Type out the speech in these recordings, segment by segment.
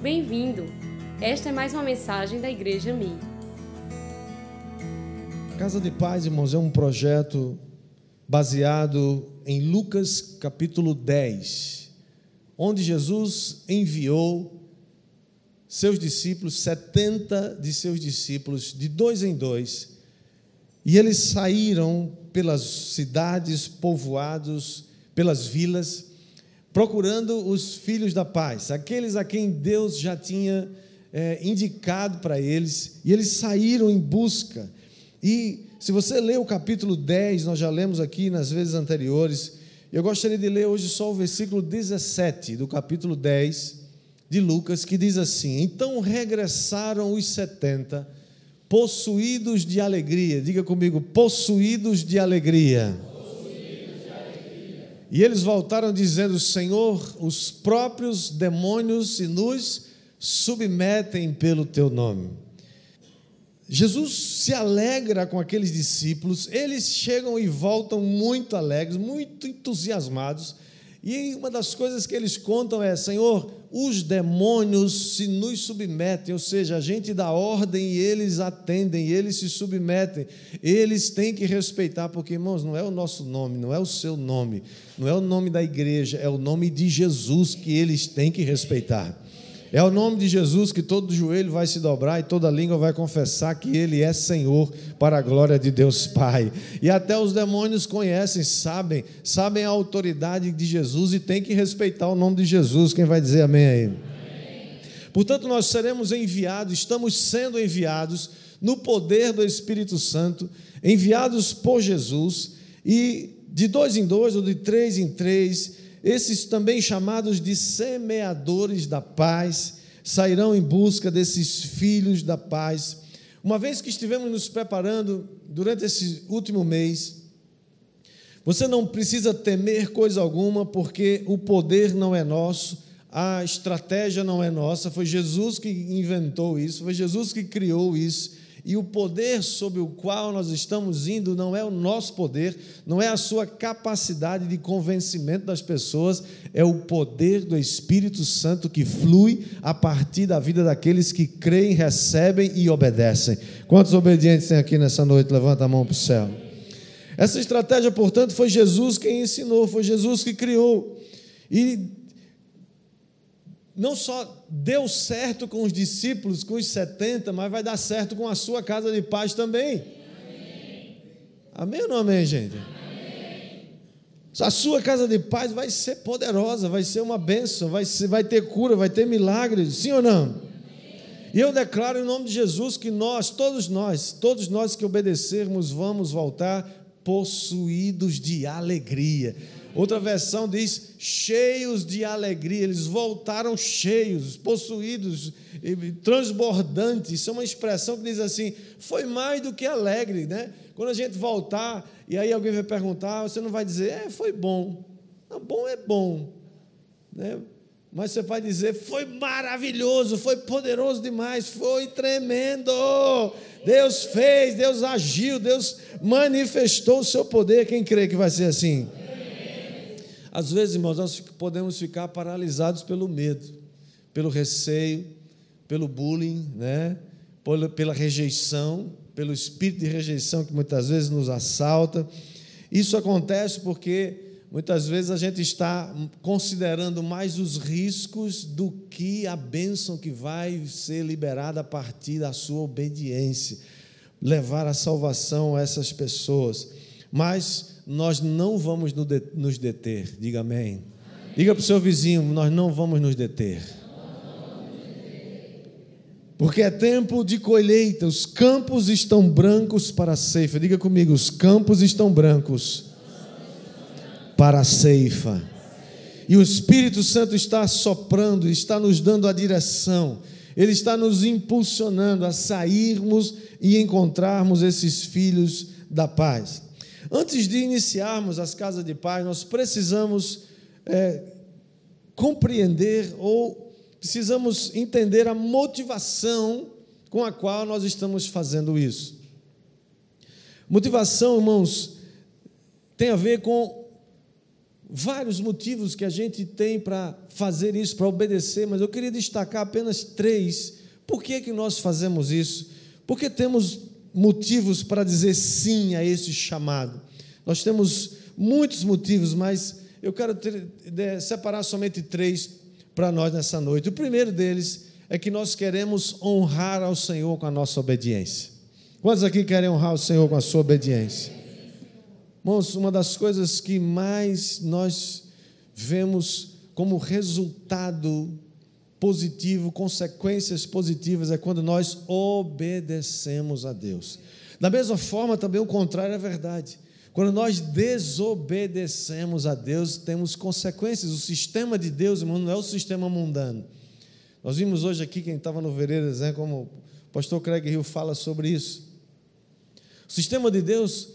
Bem-vindo! Esta é mais uma mensagem da Igreja Mi. Casa de Paz, irmãos, é um projeto baseado em Lucas capítulo 10, onde Jesus enviou seus discípulos, 70 de seus discípulos, de dois em dois, e eles saíram pelas cidades, povoados, pelas vilas, procurando os filhos da paz, aqueles a quem Deus já tinha é, indicado para eles, e eles saíram em busca. E se você ler o capítulo 10, nós já lemos aqui nas vezes anteriores, eu gostaria de ler hoje só o versículo 17 do capítulo 10 de Lucas, que diz assim: Então regressaram os setenta, possuídos de alegria. Diga comigo, possuídos de alegria. E eles voltaram dizendo: Senhor, os próprios demônios se nos submetem pelo teu nome. Jesus se alegra com aqueles discípulos, eles chegam e voltam muito alegres, muito entusiasmados e uma das coisas que eles contam é: Senhor, os demônios se nos submetem, ou seja, a gente dá ordem e eles atendem, eles se submetem, eles têm que respeitar, porque, irmãos, não é o nosso nome, não é o seu nome, não é o nome da igreja, é o nome de Jesus que eles têm que respeitar. É o nome de Jesus que todo joelho vai se dobrar e toda língua vai confessar que Ele é Senhor para a glória de Deus Pai. E até os demônios conhecem, sabem, sabem a autoridade de Jesus e tem que respeitar o nome de Jesus. Quem vai dizer amém aí? Amém. Portanto, nós seremos enviados, estamos sendo enviados no poder do Espírito Santo, enviados por Jesus e de dois em dois ou de três em três esses também chamados de semeadores da paz sairão em busca desses filhos da paz. Uma vez que estivemos nos preparando durante esse último mês, você não precisa temer coisa alguma, porque o poder não é nosso, a estratégia não é nossa, foi Jesus que inventou isso, foi Jesus que criou isso e o poder sobre o qual nós estamos indo não é o nosso poder, não é a sua capacidade de convencimento das pessoas, é o poder do Espírito Santo que flui a partir da vida daqueles que creem, recebem e obedecem. Quantos obedientes tem aqui nessa noite? Levanta a mão para o céu. Essa estratégia, portanto, foi Jesus quem ensinou, foi Jesus que criou. E não só deu certo com os discípulos, com os 70, mas vai dar certo com a sua casa de paz também. Amém, amém ou não amém, gente? Amém. A sua casa de paz vai ser poderosa, vai ser uma bênção, vai, ser, vai ter cura, vai ter milagres, sim ou não? E eu declaro em nome de Jesus que nós, todos nós, todos nós que obedecermos, vamos voltar possuídos de alegria Outra versão diz cheios de alegria. Eles voltaram cheios, possuídos, transbordantes. Isso é uma expressão que diz assim: foi mais do que alegre, né? Quando a gente voltar e aí alguém vai perguntar, você não vai dizer, é, foi bom. Não, bom é bom, né? Mas você vai dizer, foi maravilhoso, foi poderoso demais, foi tremendo. Deus fez, Deus agiu, Deus manifestou o seu poder. Quem crê que vai ser assim? Às vezes, irmãos, nós podemos ficar paralisados pelo medo, pelo receio, pelo bullying, né? pela rejeição, pelo espírito de rejeição que muitas vezes nos assalta. Isso acontece porque muitas vezes a gente está considerando mais os riscos do que a bênção que vai ser liberada a partir da sua obediência, levar a salvação a essas pessoas. Mas nós não vamos nos deter. Diga amém. amém. Diga para o seu vizinho: nós não vamos nos deter. Porque é tempo de colheita, os campos estão brancos para a ceifa. Diga comigo: os campos estão brancos para a ceifa. E o Espírito Santo está soprando, está nos dando a direção, ele está nos impulsionando a sairmos e encontrarmos esses filhos da paz. Antes de iniciarmos as casas de paz, nós precisamos é, compreender ou precisamos entender a motivação com a qual nós estamos fazendo isso. Motivação, irmãos, tem a ver com vários motivos que a gente tem para fazer isso, para obedecer, mas eu queria destacar apenas três. Por que, que nós fazemos isso? Porque temos motivos para dizer sim a esse chamado. Nós temos muitos motivos, mas eu quero ter, de, separar somente três para nós nessa noite. O primeiro deles é que nós queremos honrar ao Senhor com a nossa obediência. Quantos aqui querem honrar o Senhor com a sua obediência? Irmãos, uma das coisas que mais nós vemos como resultado positivo, consequências positivas, é quando nós obedecemos a Deus. Da mesma forma, também o contrário é verdade. Quando nós desobedecemos a Deus, temos consequências. O sistema de Deus, irmão, não é o sistema mundano. Nós vimos hoje aqui, quem estava no Vereiras, né, como o pastor Craig Hill fala sobre isso. O sistema de Deus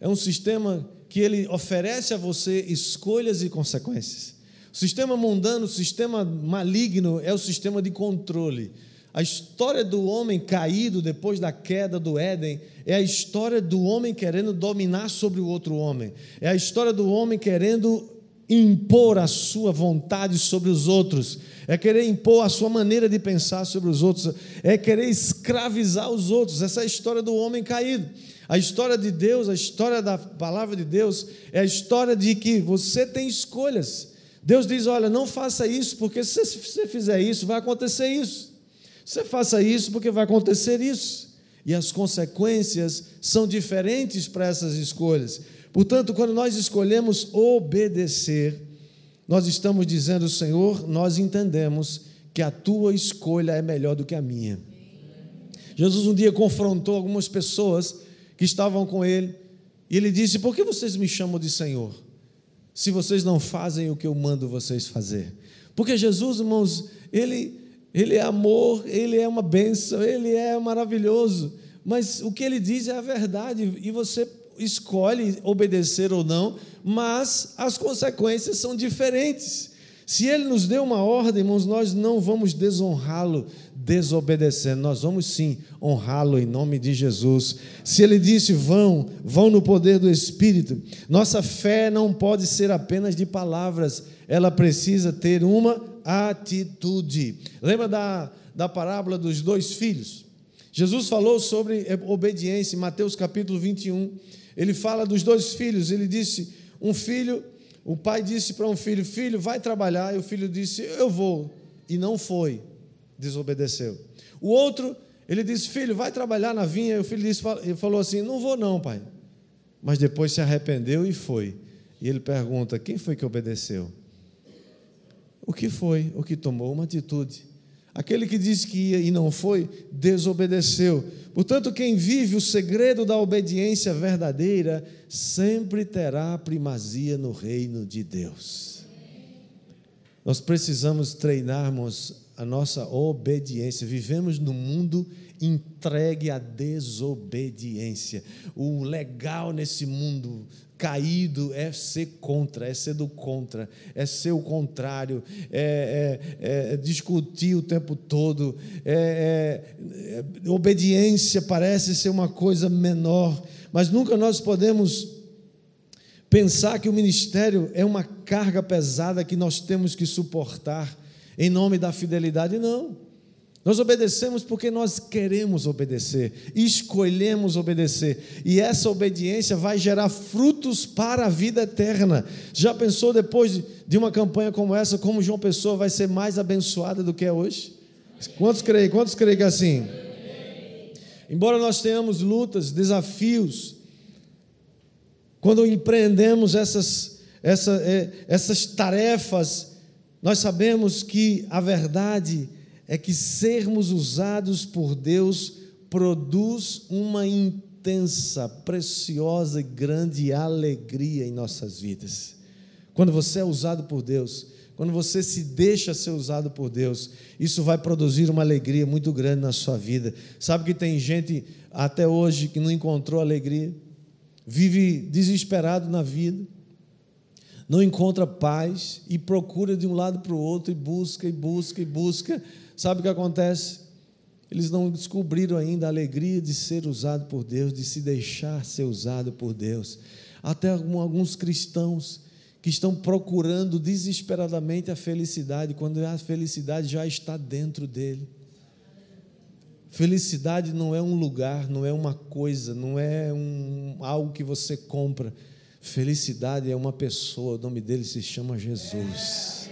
é um sistema que ele oferece a você escolhas e consequências. O sistema mundano, o sistema maligno é o sistema de controle. A história do homem caído depois da queda do Éden é a história do homem querendo dominar sobre o outro homem. É a história do homem querendo impor a sua vontade sobre os outros. É querer impor a sua maneira de pensar sobre os outros. É querer escravizar os outros. Essa é a história do homem caído. A história de Deus, a história da palavra de Deus, é a história de que você tem escolhas. Deus diz: olha, não faça isso, porque se você fizer isso, vai acontecer isso. Você faça isso porque vai acontecer isso. E as consequências são diferentes para essas escolhas. Portanto, quando nós escolhemos obedecer, nós estamos dizendo, Senhor, nós entendemos que a tua escolha é melhor do que a minha. Jesus um dia confrontou algumas pessoas que estavam com ele e ele disse: Por que vocês me chamam de Senhor? Se vocês não fazem o que eu mando vocês fazer. Porque Jesus, irmãos, ele ele é amor, ele é uma bênção, ele é maravilhoso. Mas o que ele diz é a verdade e você escolhe obedecer ou não, mas as consequências são diferentes. Se ele nos deu uma ordem, irmãos, nós não vamos desonrá-lo desobedecendo, nós vamos sim honrá-lo em nome de Jesus. Se ele disse vão, vão no poder do Espírito, nossa fé não pode ser apenas de palavras, ela precisa ter uma atitude. Lembra da, da parábola dos dois filhos? Jesus falou sobre obediência em Mateus capítulo 21. Ele fala dos dois filhos. Ele disse: Um filho, o pai disse para um filho: Filho, vai trabalhar. E o filho disse: Eu vou. E não foi, desobedeceu. O outro, ele disse: Filho, vai trabalhar na vinha. E o filho disse, ele falou assim: Não vou, não, pai. Mas depois se arrependeu e foi. E ele pergunta: Quem foi que obedeceu? o que foi, o que tomou uma atitude. Aquele que disse que ia e não foi, desobedeceu. Portanto, quem vive o segredo da obediência verdadeira sempre terá primazia no reino de Deus. Nós precisamos treinarmos a nossa obediência. Vivemos num mundo entregue à desobediência. O legal nesse mundo caído é ser contra, é ser do contra, é ser o contrário, é, é, é discutir o tempo todo. É, é, obediência parece ser uma coisa menor, mas nunca nós podemos pensar que o ministério é uma carga pesada que nós temos que suportar em nome da fidelidade, não. Nós obedecemos porque nós queremos obedecer, escolhemos obedecer, e essa obediência vai gerar frutos para a vida eterna. Já pensou depois de uma campanha como essa, como João Pessoa vai ser mais abençoada do que é hoje? Quantos creem? Quantos creem que é assim? Embora nós tenhamos lutas, desafios, quando empreendemos essas, essa, é, essas tarefas, nós sabemos que a verdade é que sermos usados por Deus produz uma intensa, preciosa e grande alegria em nossas vidas. Quando você é usado por Deus, quando você se deixa ser usado por Deus, isso vai produzir uma alegria muito grande na sua vida. Sabe que tem gente até hoje que não encontrou alegria, vive desesperado na vida, não encontra paz e procura de um lado para o outro e busca e busca e busca Sabe o que acontece? Eles não descobriram ainda a alegria de ser usado por Deus, de se deixar ser usado por Deus. Até alguns cristãos que estão procurando desesperadamente a felicidade, quando a felicidade já está dentro dele. Felicidade não é um lugar, não é uma coisa, não é um, algo que você compra. Felicidade é uma pessoa, o nome dele se chama Jesus.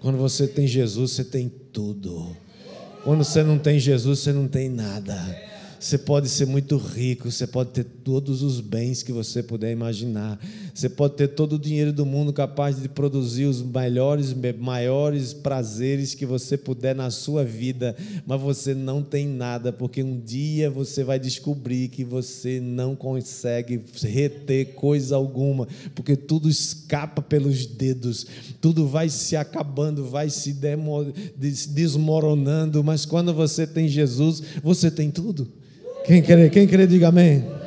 Quando você tem Jesus, você tem tudo. Quando você não tem Jesus, você não tem nada. Você pode ser muito rico, você pode ter todos os bens que você puder imaginar. Você pode ter todo o dinheiro do mundo capaz de produzir os melhores, maiores prazeres que você puder na sua vida, mas você não tem nada, porque um dia você vai descobrir que você não consegue reter coisa alguma, porque tudo escapa pelos dedos, tudo vai se acabando, vai se desmoronando, mas quando você tem Jesus, você tem tudo. Quem crê, quem crê, diga amém.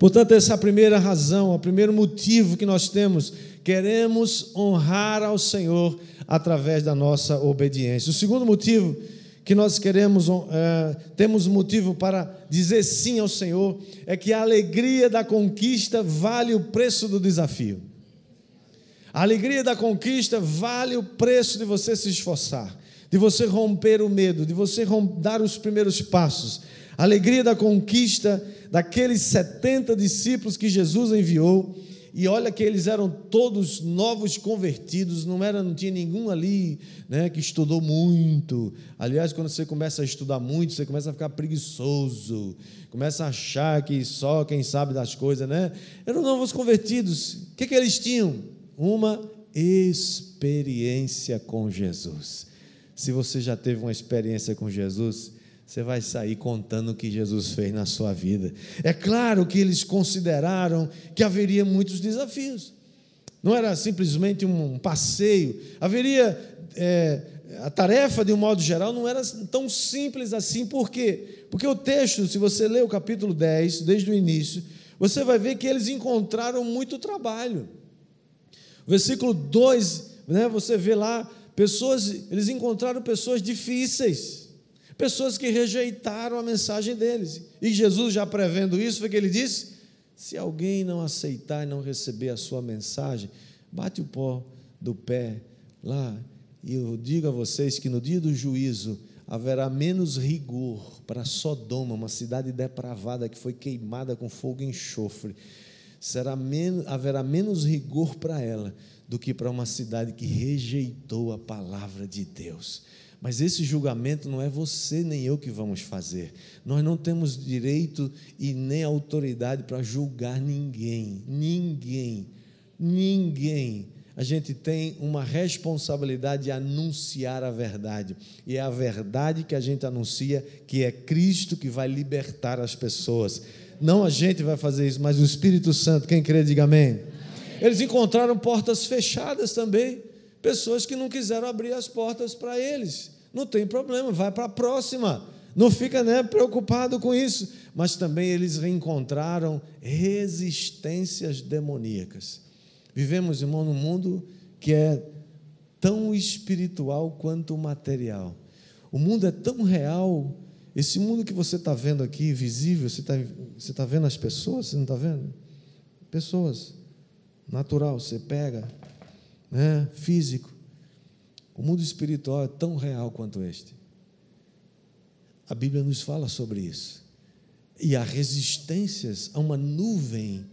Portanto, essa é a primeira razão, o primeiro motivo que nós temos. Queremos honrar ao Senhor através da nossa obediência. O segundo motivo que nós queremos, é, temos motivo para dizer sim ao Senhor, é que a alegria da conquista vale o preço do desafio. A alegria da conquista vale o preço de você se esforçar, de você romper o medo, de você dar os primeiros passos, a alegria da conquista daqueles 70 discípulos que Jesus enviou. E olha que eles eram todos novos convertidos, não era, não tinha nenhum ali, né, que estudou muito. Aliás, quando você começa a estudar muito, você começa a ficar preguiçoso, começa a achar que só quem sabe das coisas, né? Eram novos convertidos. O que, que eles tinham? Uma experiência com Jesus. Se você já teve uma experiência com Jesus, você vai sair contando o que Jesus fez na sua vida. É claro que eles consideraram que haveria muitos desafios. Não era simplesmente um passeio. Haveria. É, a tarefa, de um modo geral, não era tão simples assim. Por quê? Porque o texto, se você ler o capítulo 10, desde o início, você vai ver que eles encontraram muito trabalho. Versículo 2, né, você vê lá, pessoas, eles encontraram pessoas difíceis pessoas que rejeitaram a mensagem deles. E Jesus, já prevendo isso, foi que ele disse: se alguém não aceitar e não receber a sua mensagem, bate o pó do pé lá. E eu digo a vocês que no dia do juízo haverá menos rigor para Sodoma, uma cidade depravada que foi queimada com fogo e enxofre. Será menos, haverá menos rigor para ela do que para uma cidade que rejeitou a palavra de Deus. Mas esse julgamento não é você nem eu que vamos fazer. Nós não temos direito e nem autoridade para julgar ninguém. Ninguém. Ninguém. A gente tem uma responsabilidade de anunciar a verdade. E é a verdade que a gente anuncia que é Cristo que vai libertar as pessoas. Não a gente vai fazer isso, mas o Espírito Santo. Quem crê, diga amém. amém. Eles encontraram portas fechadas também pessoas que não quiseram abrir as portas para eles. Não tem problema, vai para a próxima. Não fica né, preocupado com isso. Mas também eles reencontraram resistências demoníacas. Vivemos, irmão, num mundo que é tão espiritual quanto material. O mundo é tão real. Esse mundo que você está vendo aqui, visível, você está você tá vendo as pessoas? Você não está vendo? Pessoas. Natural, você pega, né? físico. O mundo espiritual é tão real quanto este. A Bíblia nos fala sobre isso. E há resistências a uma nuvem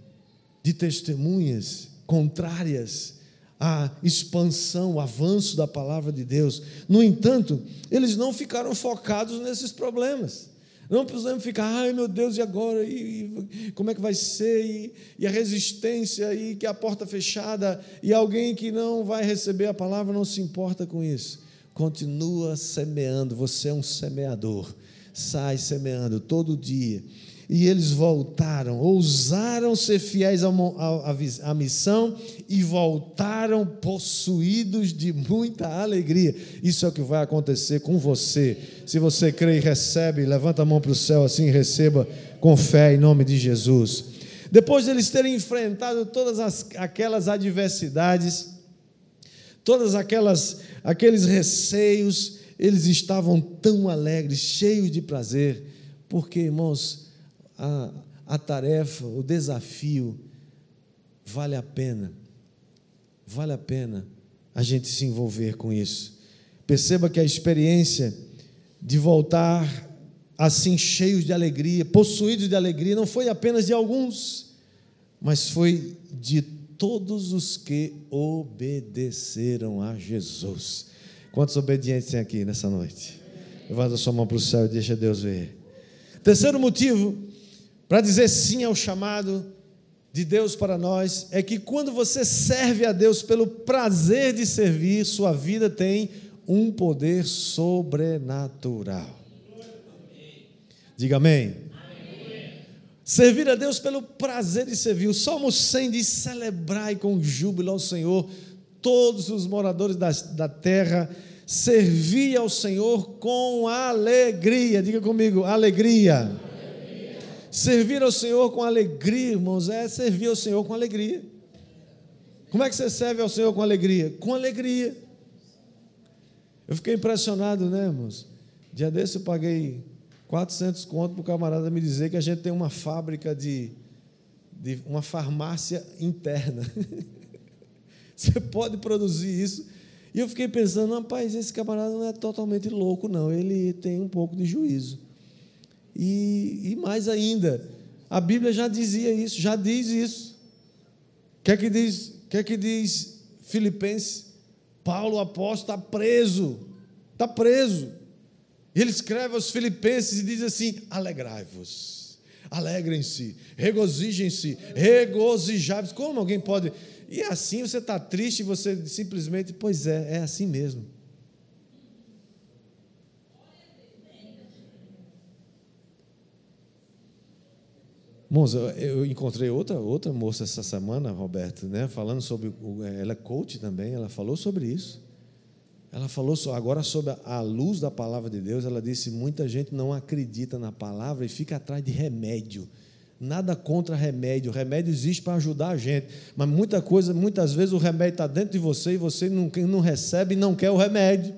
de testemunhas contrárias à expansão, ao avanço da palavra de Deus. No entanto, eles não ficaram focados nesses problemas. Não precisamos ficar, ai meu Deus, e agora? E, e como é que vai ser? E, e, a resistência, e que a porta fechada, e alguém que não vai receber a palavra não se importa com isso. Continua semeando, você é um semeador. Sai semeando todo dia e eles voltaram, ousaram ser fiéis à missão e voltaram possuídos de muita alegria. Isso é o que vai acontecer com você. Se você crê e recebe, levanta a mão para o céu assim receba com fé em nome de Jesus. Depois de eles terem enfrentado todas as, aquelas adversidades, todas aquelas aqueles receios, eles estavam tão alegres, cheios de prazer, porque, irmãos, a, a tarefa, o desafio vale a pena, vale a pena a gente se envolver com isso. Perceba que a experiência de voltar assim cheios de alegria, possuídos de alegria, não foi apenas de alguns, mas foi de todos os que obedeceram a Jesus. Quantos obedientes tem aqui nessa noite? Levanta sua mão para o céu e deixa Deus ver. Terceiro motivo para dizer sim ao chamado de Deus para nós é que quando você serve a Deus pelo prazer de servir, sua vida tem um poder sobrenatural. Diga amém. Servir a Deus pelo prazer de servir. O Salmo 100 diz: celebrai com júbilo ao Senhor todos os moradores da, da terra, servi ao Senhor com alegria. Diga comigo, alegria. Servir ao Senhor com alegria, irmãos, é servir ao Senhor com alegria. Como é que você serve ao Senhor com alegria? Com alegria. Eu fiquei impressionado, né, irmãos? Dia desse eu paguei 400 conto para o camarada me dizer que a gente tem uma fábrica de, de uma farmácia interna. Você pode produzir isso. E eu fiquei pensando, rapaz, esse camarada não é totalmente louco, não. Ele tem um pouco de juízo. E, e mais ainda, a Bíblia já dizia isso, já diz isso. O que é que diz, que é que diz Filipenses? Paulo, apóstolo, está preso. Está preso. Ele escreve aos Filipenses e diz assim: alegrai-vos, alegrem-se, regozijem-se, regozijai-vos. Como alguém pode. E assim você está triste e você simplesmente, pois é, é assim mesmo. Moça, eu encontrei outra, outra moça essa semana, Roberto, né, falando sobre. Ela é coach também, ela falou sobre isso. Ela falou agora sobre a luz da palavra de Deus. Ela disse: muita gente não acredita na palavra e fica atrás de remédio. Nada contra remédio. Remédio existe para ajudar a gente. Mas muita coisa, muitas vezes o remédio está dentro de você e você não, não recebe e não quer o remédio.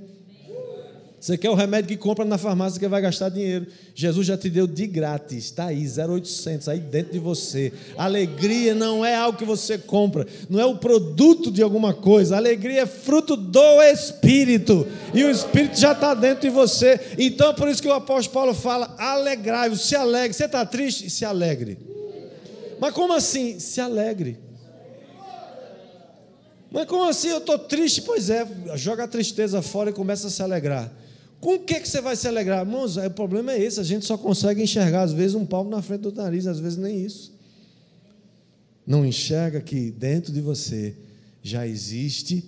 Você quer o remédio que compra na farmácia que vai gastar dinheiro. Jesus já te deu de grátis, está aí, 0,800, aí dentro de você. Alegria não é algo que você compra, não é o produto de alguma coisa. alegria é fruto do Espírito, e o Espírito já está dentro de você. Então é por isso que o apóstolo Paulo fala: alegrai-vos, se alegre. Você está triste? Se alegre. Mas como assim? Se alegre. Mas como assim? Eu estou triste? Pois é, joga a tristeza fora e começa a se alegrar. Com o que, que você vai se alegrar? Irmãos, o problema é esse, a gente só consegue enxergar, às vezes, um palmo na frente do nariz, às vezes nem isso. Não enxerga que dentro de você já existe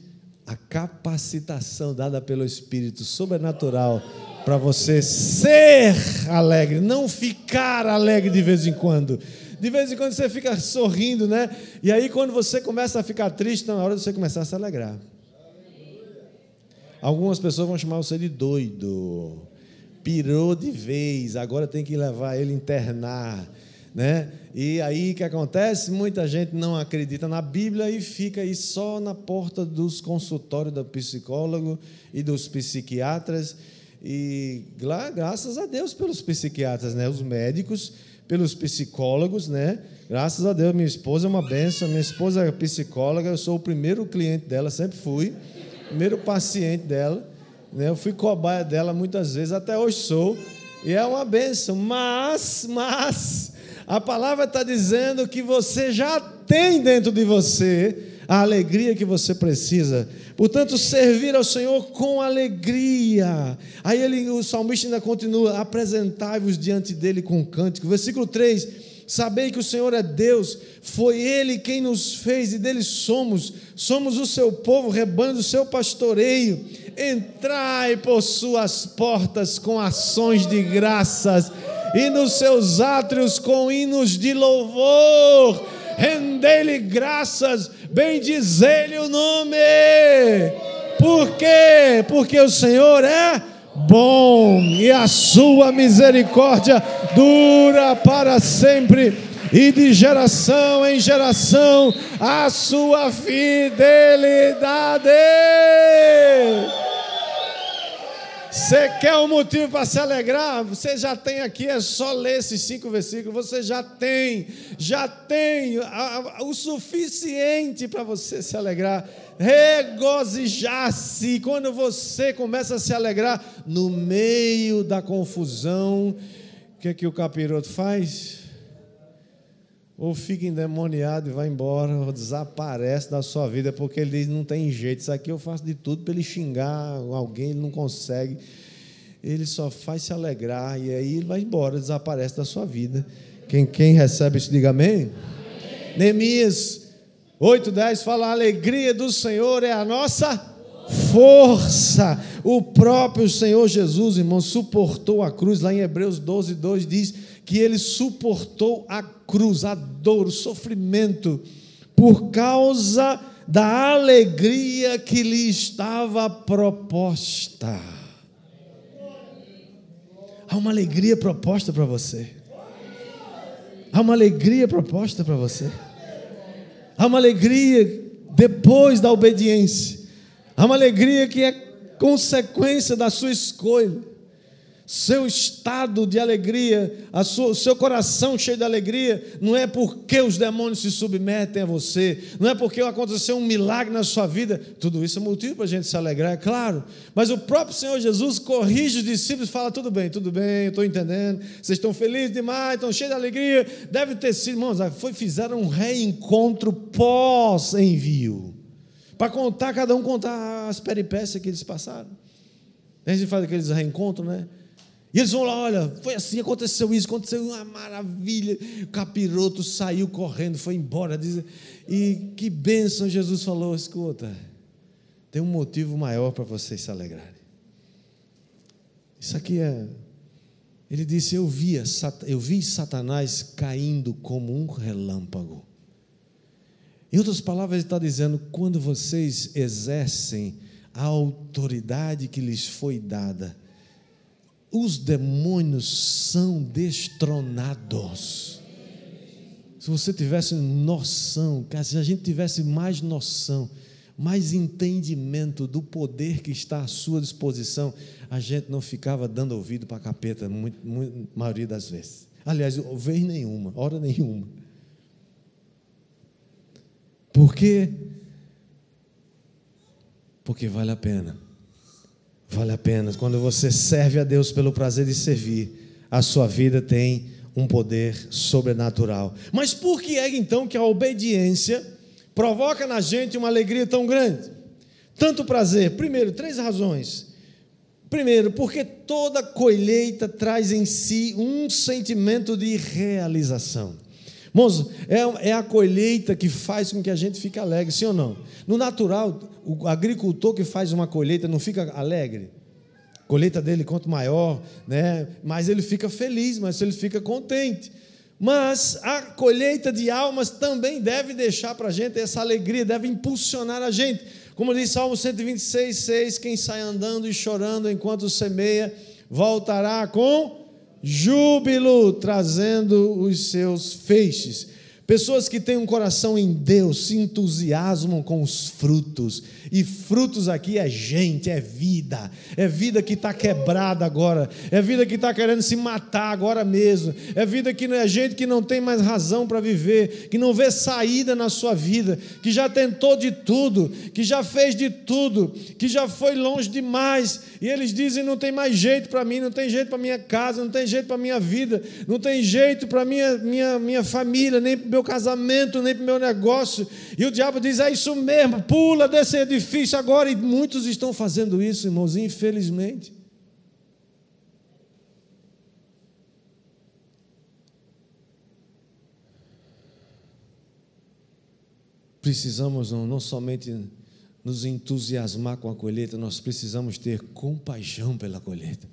a capacitação dada pelo Espírito sobrenatural para você ser alegre, não ficar alegre de vez em quando. De vez em quando você fica sorrindo, né? E aí, quando você começa a ficar triste, na hora de você começar a se alegrar. Algumas pessoas vão chamar você de doido. Pirou de vez, agora tem que levar ele internar. Né? E aí o que acontece? Muita gente não acredita na Bíblia e fica aí só na porta dos consultórios do psicólogo e dos psiquiatras. E graças a Deus pelos psiquiatras, né? Os médicos, pelos psicólogos, né? Graças a Deus, minha esposa é uma benção. Minha esposa é psicóloga, eu sou o primeiro cliente dela, sempre fui primeiro paciente dela. Né? Eu fui cobaia dela muitas vezes, até hoje sou. E é uma benção. Mas, mas, a palavra está dizendo que você já tem dentro de você a alegria que você precisa. Portanto, servir ao Senhor com alegria. Aí ele, o salmista ainda continua: apresentai-vos diante dele com cântico. Versículo 3 Sabei que o Senhor é Deus, foi Ele quem nos fez e dele somos, somos o seu povo, rebanho do seu pastoreio. Entrai por suas portas com ações de graças e nos seus átrios com hinos de louvor. Rendei-lhe graças, bendizei-lhe o nome. Por quê? Porque o Senhor é bom e a sua misericórdia dura para sempre e de geração em geração a sua fidelidade. Você quer um motivo para se alegrar? Você já tem aqui, é só ler esses cinco versículos. Você já tem, já tem o suficiente para você se alegrar. regozijar-se. Quando você começa a se alegrar no meio da confusão, o que é que o capiroto faz? Ou fica endemoniado e vai embora, ou desaparece da sua vida, porque ele diz: não tem jeito, isso aqui eu faço de tudo para ele xingar alguém, ele não consegue. Ele só faz se alegrar e aí ele vai embora, desaparece da sua vida. Quem, quem recebe isso, diga amém. amém. Neemias 8,10 fala: a alegria do Senhor é a nossa força. O próprio Senhor Jesus, irmão, suportou a cruz. Lá em Hebreus 12, 2 diz que ele suportou a cruz, a dor, o sofrimento, por causa da alegria que lhe estava proposta. Há uma alegria proposta para você. Há uma alegria proposta para você. Há uma alegria depois da obediência. Há uma alegria que é consequência da sua escolha seu estado de alegria, a sua, seu coração cheio de alegria, não é porque os demônios se submetem a você, não é porque aconteceu um milagre na sua vida, tudo isso é motivo para a gente se alegrar, é claro, mas o próprio Senhor Jesus corrige os discípulos e fala: tudo bem, tudo bem, estou entendendo, vocês estão felizes demais, estão cheios de alegria, deve ter sido, irmãos, foi, fizeram um reencontro pós-envio, para contar, cada um contar as peripécias que eles passaram. A gente faz aqueles reencontros, né? E eles vão lá, olha, foi assim, aconteceu isso, aconteceu uma maravilha. O capiroto saiu correndo, foi embora. Diz, e que bênção, Jesus falou: escuta, tem um motivo maior para vocês se alegrarem. Isso aqui é. Ele disse: Eu via, eu vi Satanás caindo como um relâmpago. Em outras palavras, ele está dizendo: quando vocês exercem a autoridade que lhes foi dada, os demônios são destronados. Se você tivesse noção, se a gente tivesse mais noção, mais entendimento do poder que está à sua disposição, a gente não ficava dando ouvido para a capeta, muito, muito, maioria das vezes. Aliás, vez nenhuma, hora nenhuma. Por quê? Porque vale a pena. Vale a pena. Quando você serve a Deus pelo prazer de servir, a sua vida tem um poder sobrenatural. Mas por que é então que a obediência provoca na gente uma alegria tão grande? Tanto prazer. Primeiro, três razões. Primeiro, porque toda colheita traz em si um sentimento de realização. Moço, é, é a colheita que faz com que a gente fique alegre, sim ou não? No natural, o agricultor que faz uma colheita não fica alegre? A colheita dele, quanto maior, né? mais ele fica feliz, mas ele fica contente. Mas a colheita de almas também deve deixar para a gente essa alegria, deve impulsionar a gente. Como diz Salmo 126, 6: quem sai andando e chorando enquanto semeia, voltará com júbilo, trazendo os seus feixes. Pessoas que têm um coração em Deus se entusiasmam com os frutos. E frutos aqui é gente, é vida. É vida que está quebrada agora. É vida que está querendo se matar agora mesmo. É vida que é gente que não tem mais razão para viver, que não vê saída na sua vida, que já tentou de tudo, que já fez de tudo, que já foi longe demais. E eles dizem: não tem mais jeito para mim, não tem jeito para minha casa, não tem jeito para minha vida, não tem jeito para minha, minha, minha família, nem o meu casamento, nem para o meu negócio. E o diabo diz: é isso mesmo, pula desse edifício agora e muitos estão fazendo isso, irmãos, infelizmente. Precisamos não, não somente nos entusiasmar com a colheita, nós precisamos ter compaixão pela colheita.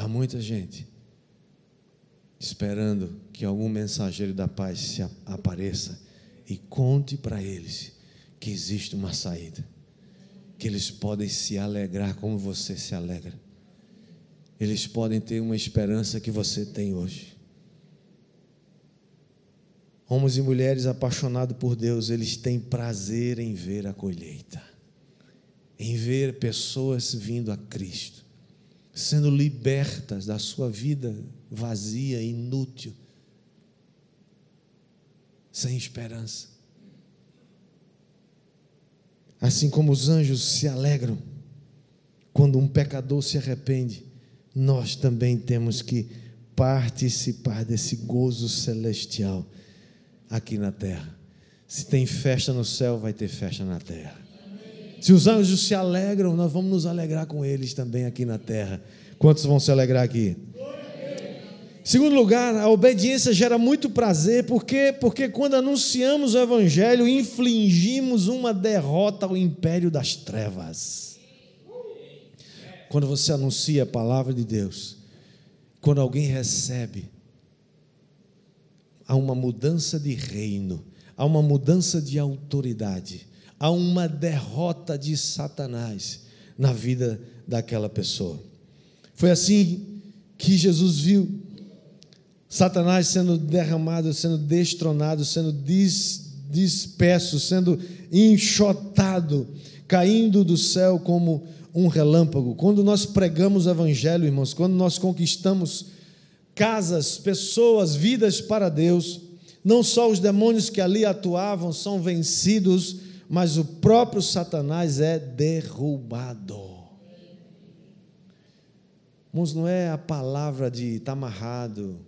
Há muita gente esperando que algum mensageiro da paz se apareça e conte para eles que existe uma saída, que eles podem se alegrar como você se alegra, eles podem ter uma esperança que você tem hoje. Homens e mulheres apaixonados por Deus, eles têm prazer em ver a colheita, em ver pessoas vindo a Cristo, sendo libertas da sua vida vazia, inútil. sem esperança. Assim como os anjos se alegram quando um pecador se arrepende, nós também temos que participar desse gozo celestial aqui na terra. Se tem festa no céu, vai ter festa na terra. Se os anjos se alegram, nós vamos nos alegrar com eles também aqui na terra. Quantos vão se alegrar aqui? Segundo lugar, a obediência gera muito prazer, porque porque quando anunciamos o evangelho, infligimos uma derrota ao império das trevas. Quando você anuncia a palavra de Deus, quando alguém recebe, há uma mudança de reino, há uma mudança de autoridade, há uma derrota de Satanás na vida daquela pessoa. Foi assim que Jesus viu Satanás sendo derramado, sendo destronado, sendo dis, disperso, sendo enxotado, caindo do céu como um relâmpago. Quando nós pregamos o Evangelho, irmãos, quando nós conquistamos casas, pessoas, vidas para Deus, não só os demônios que ali atuavam são vencidos, mas o próprio Satanás é derrubado. Irmãos, não é a palavra de estar tá amarrado,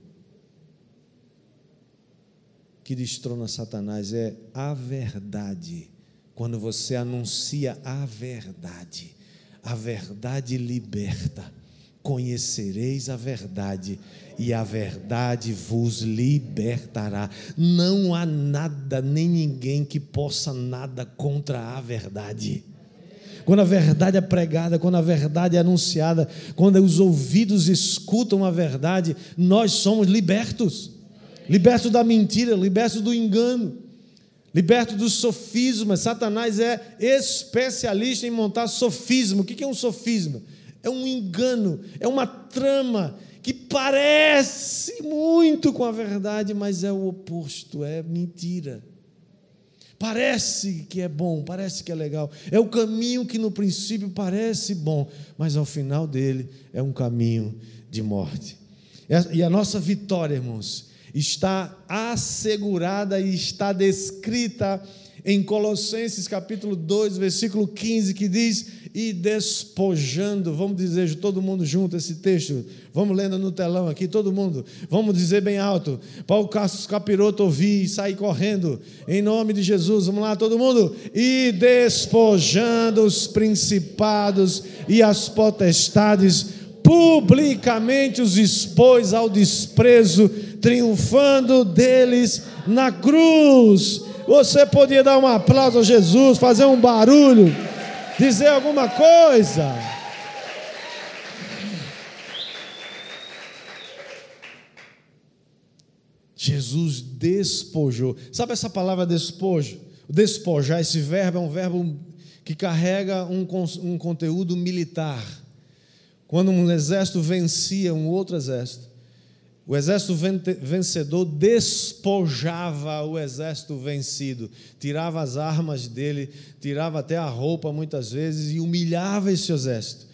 que destrona Satanás é a verdade. Quando você anuncia a verdade, a verdade liberta. Conhecereis a verdade e a verdade vos libertará. Não há nada nem ninguém que possa nada contra a verdade. Quando a verdade é pregada, quando a verdade é anunciada, quando os ouvidos escutam a verdade, nós somos libertos liberto da mentira, liberto do engano, liberto dos sofismas. Satanás é especialista em montar sofisma. O que é um sofisma? É um engano, é uma trama que parece muito com a verdade, mas é o oposto, é mentira. Parece que é bom, parece que é legal. É o caminho que no princípio parece bom, mas ao final dele é um caminho de morte. E a nossa vitória, irmãos, está assegurada e está descrita em Colossenses capítulo 2, versículo 15, que diz: E despojando, vamos dizer todo mundo junto esse texto, vamos lendo no telão aqui, todo mundo, vamos dizer bem alto, para o capiroto ouvir e sair correndo, em nome de Jesus, vamos lá, todo mundo, e despojando os principados e as potestades, publicamente os expôs ao desprezo triunfando deles na cruz. Você podia dar um aplauso a Jesus, fazer um barulho, dizer alguma coisa. Jesus despojou. Sabe essa palavra despojo? Despojar, esse verbo é um verbo que carrega um, um conteúdo militar. Quando um exército vencia um outro exército, o exército vencedor despojava o exército vencido, tirava as armas dele, tirava até a roupa muitas vezes e humilhava esse exército.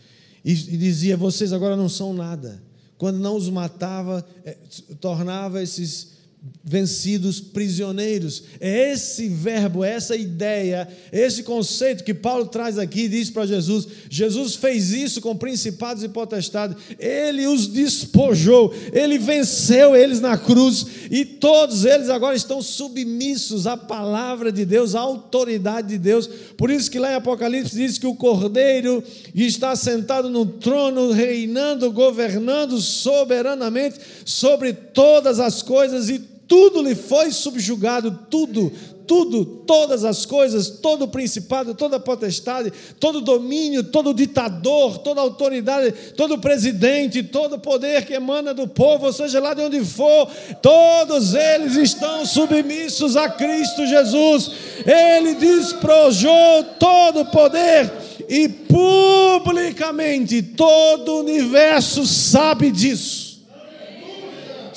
E, e dizia: Vocês agora não são nada. Quando não os matava, eh, tornava esses vencidos prisioneiros. É esse verbo, é essa ideia, é esse conceito que Paulo traz aqui e diz para Jesus: Jesus fez isso com principados e potestades, ele os despojou, ele venceu eles na cruz e todos eles agora estão submissos à palavra de Deus, à autoridade de Deus. Por isso que lá em Apocalipse diz que o Cordeiro está sentado no trono, reinando, governando soberanamente sobre todas as coisas e tudo lhe foi subjugado, tudo, tudo, todas as coisas, todo o principado, toda a potestade, todo o domínio, todo o ditador, toda a autoridade, todo o presidente, todo o poder que emana do povo, ou seja, lá de onde for, todos eles estão submissos a Cristo Jesus. Ele desprojou todo o poder e publicamente todo o universo sabe disso.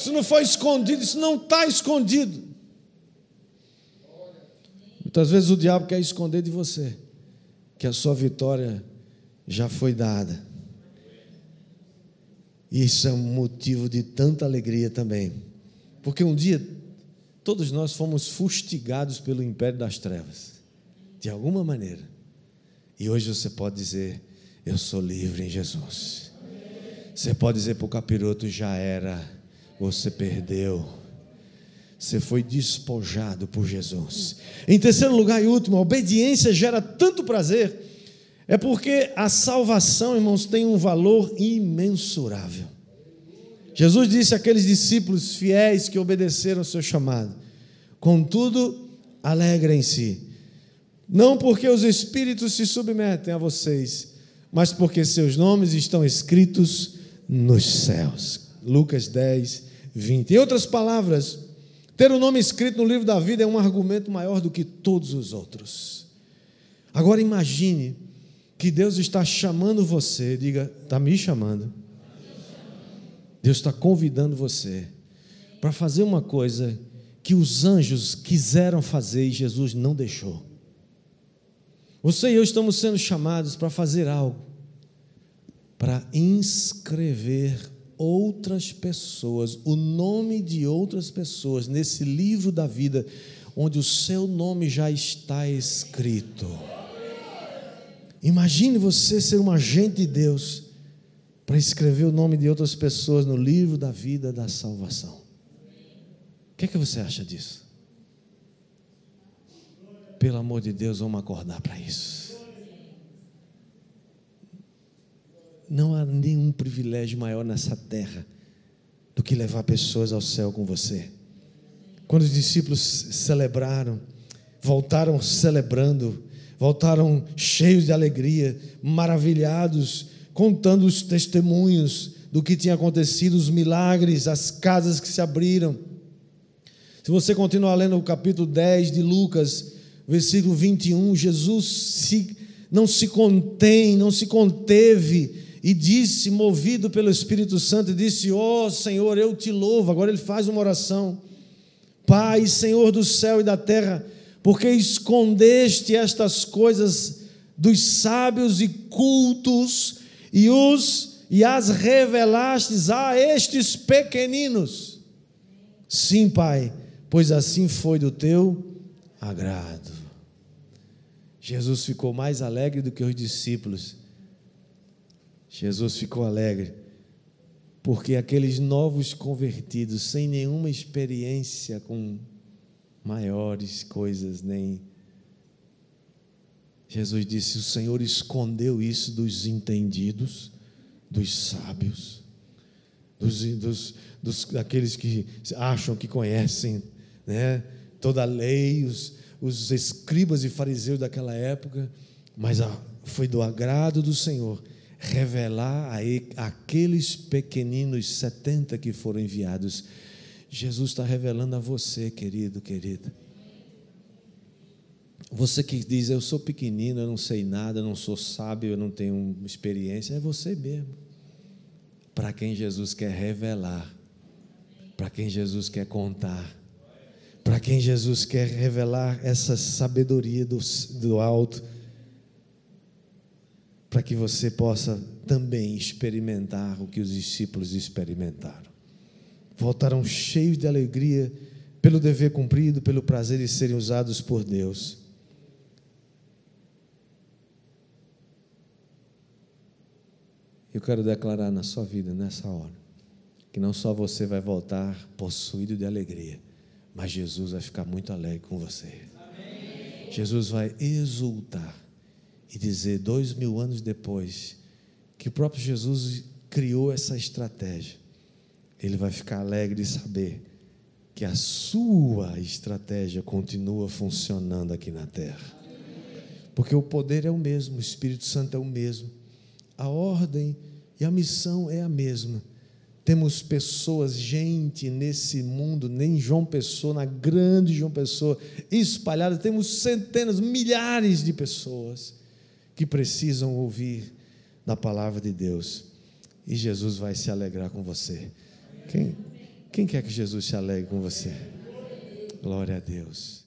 Isso não foi escondido, isso não está escondido. Muitas vezes o diabo quer esconder de você que a sua vitória já foi dada. Isso é um motivo de tanta alegria também. Porque um dia Todos nós fomos fustigados pelo império das trevas, de alguma maneira. E hoje você pode dizer: Eu sou livre em Jesus. Você pode dizer para o capiroto: Já era, você perdeu. Você foi despojado por Jesus. Em terceiro lugar e último, a obediência gera tanto prazer, é porque a salvação, irmãos, tem um valor imensurável. Jesus disse àqueles discípulos fiéis que obedeceram ao seu chamado: Contudo, alegrem-se, não porque os espíritos se submetem a vocês, mas porque seus nomes estão escritos nos céus. Lucas 10, 20. Em outras palavras, ter o nome escrito no livro da vida é um argumento maior do que todos os outros. Agora imagine que Deus está chamando você, diga, está me chamando. Deus está convidando você para fazer uma coisa que os anjos quiseram fazer e Jesus não deixou. Você e eu estamos sendo chamados para fazer algo, para inscrever outras pessoas, o nome de outras pessoas nesse livro da vida, onde o seu nome já está escrito. Imagine você ser um agente de Deus para escrever o nome de outras pessoas no livro da vida da salvação que, é que você acha disso? Pelo amor de Deus, vamos acordar para isso. Não há nenhum privilégio maior nessa terra do que levar pessoas ao céu com você. Quando os discípulos celebraram, voltaram celebrando, voltaram cheios de alegria, maravilhados, contando os testemunhos do que tinha acontecido, os milagres, as casas que se abriram. Se você continuar lendo o capítulo 10 de Lucas, versículo 21, Jesus se, não se contém, não se conteve e disse, movido pelo Espírito Santo, disse: Ó oh, Senhor, eu te louvo. Agora ele faz uma oração. Pai, Senhor do céu e da terra, porque escondeste estas coisas dos sábios e cultos e os e as revelastes a estes pequeninos. Sim, Pai, pois assim foi do teu agrado. Jesus ficou mais alegre do que os discípulos. Jesus ficou alegre porque aqueles novos convertidos, sem nenhuma experiência com maiores coisas, nem. Jesus disse: O Senhor escondeu isso dos entendidos, dos sábios, dos, dos, dos daqueles que acham que conhecem né? toda a lei, os, os escribas e fariseus daquela época, mas a, foi do agrado do Senhor revelar a, aqueles pequeninos 70 que foram enviados. Jesus está revelando a você, querido, querida. Você que diz, eu sou pequenino, eu não sei nada, eu não sou sábio, eu não tenho experiência, é você mesmo. Para quem Jesus quer revelar, para quem Jesus quer contar para quem Jesus quer revelar essa sabedoria do, do alto, para que você possa também experimentar o que os discípulos experimentaram. Voltaram cheios de alegria pelo dever cumprido, pelo prazer de serem usados por Deus. Eu quero declarar na sua vida, nessa hora, que não só você vai voltar possuído de alegria, mas Jesus vai ficar muito alegre com você. Amém. Jesus vai exultar e dizer, dois mil anos depois, que o próprio Jesus criou essa estratégia. Ele vai ficar alegre de saber que a sua estratégia continua funcionando aqui na terra. Porque o poder é o mesmo, o Espírito Santo é o mesmo, a ordem e a missão é a mesma temos pessoas, gente nesse mundo, nem João Pessoa, na grande João Pessoa, espalhada, temos centenas, milhares de pessoas que precisam ouvir da palavra de Deus. E Jesus vai se alegrar com você. Quem, quem quer que Jesus se alegre com você? Glória a Deus.